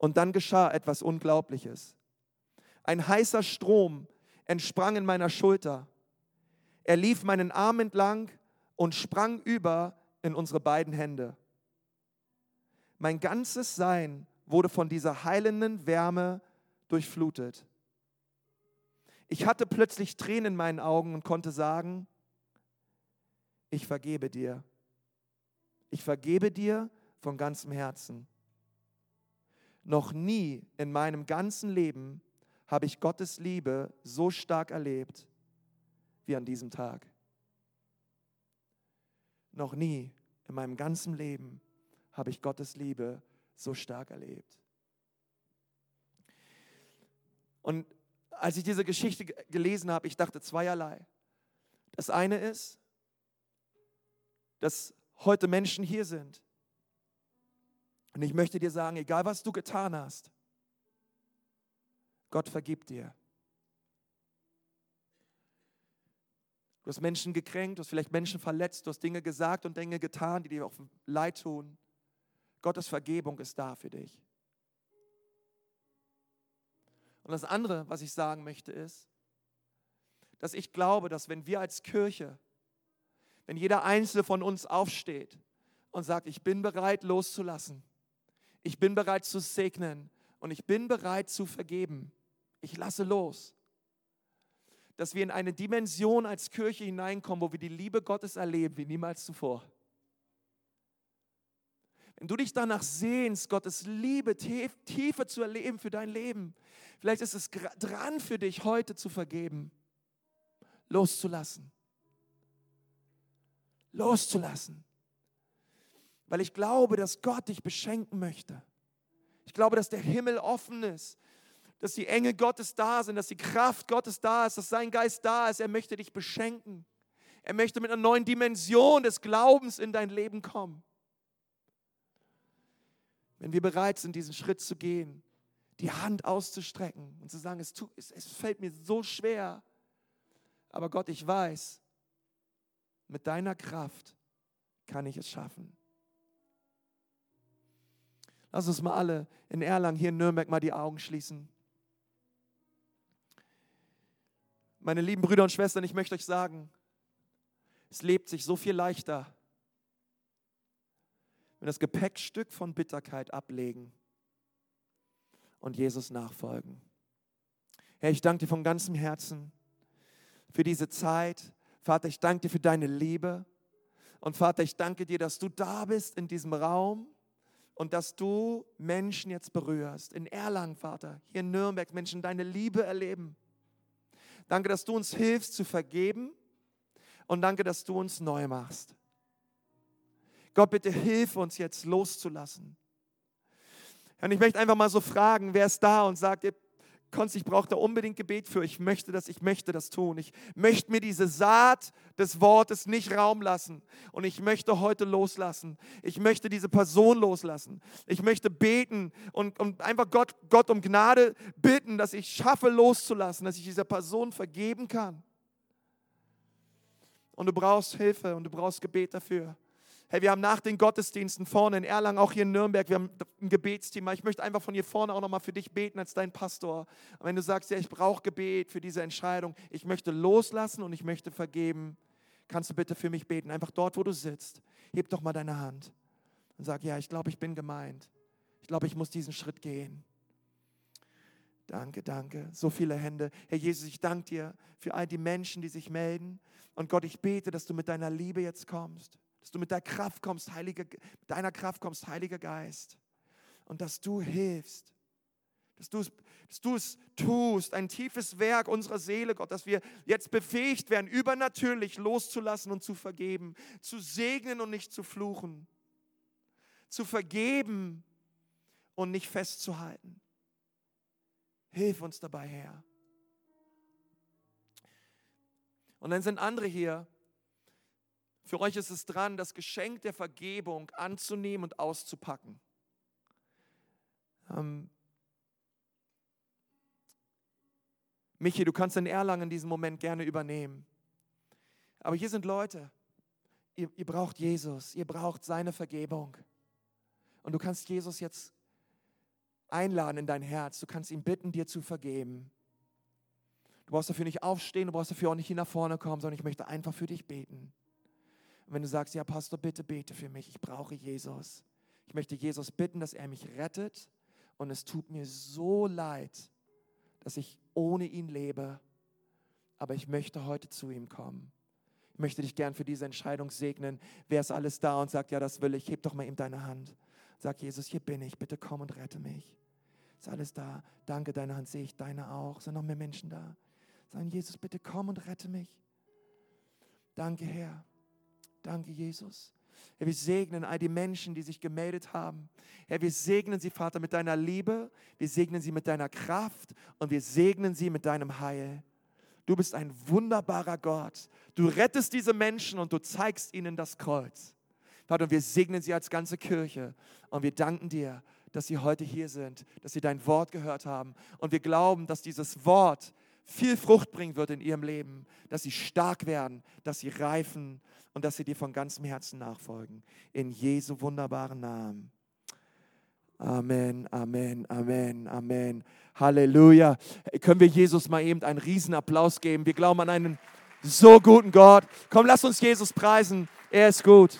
Und dann geschah etwas Unglaubliches. Ein heißer Strom entsprang in meiner Schulter. Er lief meinen Arm entlang und sprang über in unsere beiden Hände. Mein ganzes Sein wurde von dieser heilenden Wärme durchflutet. Ich hatte plötzlich Tränen in meinen Augen und konnte sagen, ich vergebe dir. Ich vergebe dir von ganzem Herzen. Noch nie in meinem ganzen Leben habe ich Gottes Liebe so stark erlebt wie an diesem Tag. Noch nie in meinem ganzen Leben habe ich Gottes Liebe so stark erlebt. Und als ich diese Geschichte gelesen habe, ich dachte zweierlei. Das eine ist, dass heute Menschen hier sind. Und ich möchte dir sagen, egal was du getan hast, Gott vergibt dir. Du hast Menschen gekränkt, du hast vielleicht Menschen verletzt, du hast Dinge gesagt und Dinge getan, die dir auch leid tun. Gottes Vergebung ist da für dich. Und das andere, was ich sagen möchte, ist, dass ich glaube, dass wenn wir als Kirche, wenn jeder Einzelne von uns aufsteht und sagt, ich bin bereit loszulassen, ich bin bereit zu segnen und ich bin bereit zu vergeben, ich lasse los, dass wir in eine Dimension als Kirche hineinkommen, wo wir die Liebe Gottes erleben wie niemals zuvor. Wenn du dich danach sehnst, Gottes Liebe tiefer zu erleben für dein Leben, vielleicht ist es dran für dich, heute zu vergeben, loszulassen. Loszulassen. Weil ich glaube, dass Gott dich beschenken möchte. Ich glaube, dass der Himmel offen ist, dass die Engel Gottes da sind, dass die Kraft Gottes da ist, dass sein Geist da ist. Er möchte dich beschenken. Er möchte mit einer neuen Dimension des Glaubens in dein Leben kommen. Wenn wir bereit sind, diesen Schritt zu gehen, die Hand auszustrecken und zu sagen, es, tut, es, es fällt mir so schwer, aber Gott, ich weiß, mit deiner Kraft kann ich es schaffen. Lass uns mal alle in Erlangen, hier in Nürnberg, mal die Augen schließen. Meine lieben Brüder und Schwestern, ich möchte euch sagen, es lebt sich so viel leichter, wenn das Gepäckstück von Bitterkeit ablegen und Jesus nachfolgen. Herr, ich danke dir von ganzem Herzen für diese Zeit. Vater, ich danke dir für deine Liebe. Und Vater, ich danke dir, dass du da bist in diesem Raum und dass du Menschen jetzt berührst. In Erlangen, Vater, hier in Nürnberg, Menschen deine Liebe erleben. Danke, dass du uns hilfst zu vergeben und danke, dass du uns neu machst. Gott, bitte hilf uns jetzt loszulassen. Und ich möchte einfach mal so fragen, wer ist da und sagt, Konst, ich brauche da unbedingt Gebet für. Ich möchte das, ich möchte das tun. Ich möchte mir diese Saat des Wortes nicht Raum lassen. Und ich möchte heute loslassen. Ich möchte diese Person loslassen. Ich möchte beten und, und einfach Gott, Gott um Gnade bitten, dass ich schaffe loszulassen, dass ich dieser Person vergeben kann. Und du brauchst Hilfe und du brauchst Gebet dafür. Hey, wir haben nach den Gottesdiensten vorne in Erlangen, auch hier in Nürnberg, wir haben ein Gebetsthema. Ich möchte einfach von hier vorne auch nochmal für dich beten als dein Pastor. Und wenn du sagst, ja, ich brauche Gebet für diese Entscheidung, ich möchte loslassen und ich möchte vergeben, kannst du bitte für mich beten. Einfach dort, wo du sitzt. Heb doch mal deine Hand und sag, ja, ich glaube, ich bin gemeint. Ich glaube, ich muss diesen Schritt gehen. Danke, danke. So viele Hände. Herr Jesus, ich danke dir für all die Menschen, die sich melden. Und Gott, ich bete, dass du mit deiner Liebe jetzt kommst dass du mit deiner Kraft kommst, Heiliger, mit deiner Kraft kommst, Heiliger Geist. Und dass du hilfst, dass du, es, dass du es tust, ein tiefes Werk unserer Seele, Gott, dass wir jetzt befähigt werden, übernatürlich loszulassen und zu vergeben, zu segnen und nicht zu fluchen, zu vergeben und nicht festzuhalten. Hilf uns dabei, Herr. Und dann sind andere hier, für euch ist es dran, das Geschenk der Vergebung anzunehmen und auszupacken. Ähm, Michi, du kannst in Erlangen diesen Moment gerne übernehmen. Aber hier sind Leute, ihr, ihr braucht Jesus, ihr braucht seine Vergebung. Und du kannst Jesus jetzt einladen in dein Herz. Du kannst ihn bitten, dir zu vergeben. Du brauchst dafür nicht aufstehen, du brauchst dafür auch nicht hier nach vorne kommen, sondern ich möchte einfach für dich beten. Und wenn du sagst, ja Pastor, bitte bete für mich, ich brauche Jesus. Ich möchte Jesus bitten, dass er mich rettet. Und es tut mir so leid, dass ich ohne ihn lebe. Aber ich möchte heute zu ihm kommen. Ich möchte dich gern für diese Entscheidung segnen. Wer ist alles da und sagt, ja, das will ich, heb doch mal ihm deine Hand. Sag Jesus, hier bin ich, bitte komm und rette mich. Ist alles da. Danke, deine Hand sehe ich, deine auch. Sind noch mehr Menschen da? Sagen, Jesus, bitte komm und rette mich. Danke, Herr. Danke, Jesus. Herr, wir segnen all die Menschen, die sich gemeldet haben. Herr, wir segnen sie, Vater, mit deiner Liebe, wir segnen sie mit deiner Kraft und wir segnen sie mit deinem Heil. Du bist ein wunderbarer Gott. Du rettest diese Menschen und du zeigst ihnen das Kreuz. Vater, und wir segnen sie als ganze Kirche und wir danken dir, dass sie heute hier sind, dass sie dein Wort gehört haben. Und wir glauben, dass dieses Wort viel Frucht bringen wird in ihrem Leben, dass sie stark werden, dass sie reifen und dass sie dir von ganzem Herzen nachfolgen. In Jesu wunderbaren Namen. Amen, Amen, Amen, Amen. Halleluja. Können wir Jesus mal eben einen Riesenapplaus geben? Wir glauben an einen so guten Gott. Komm, lass uns Jesus preisen. Er ist gut.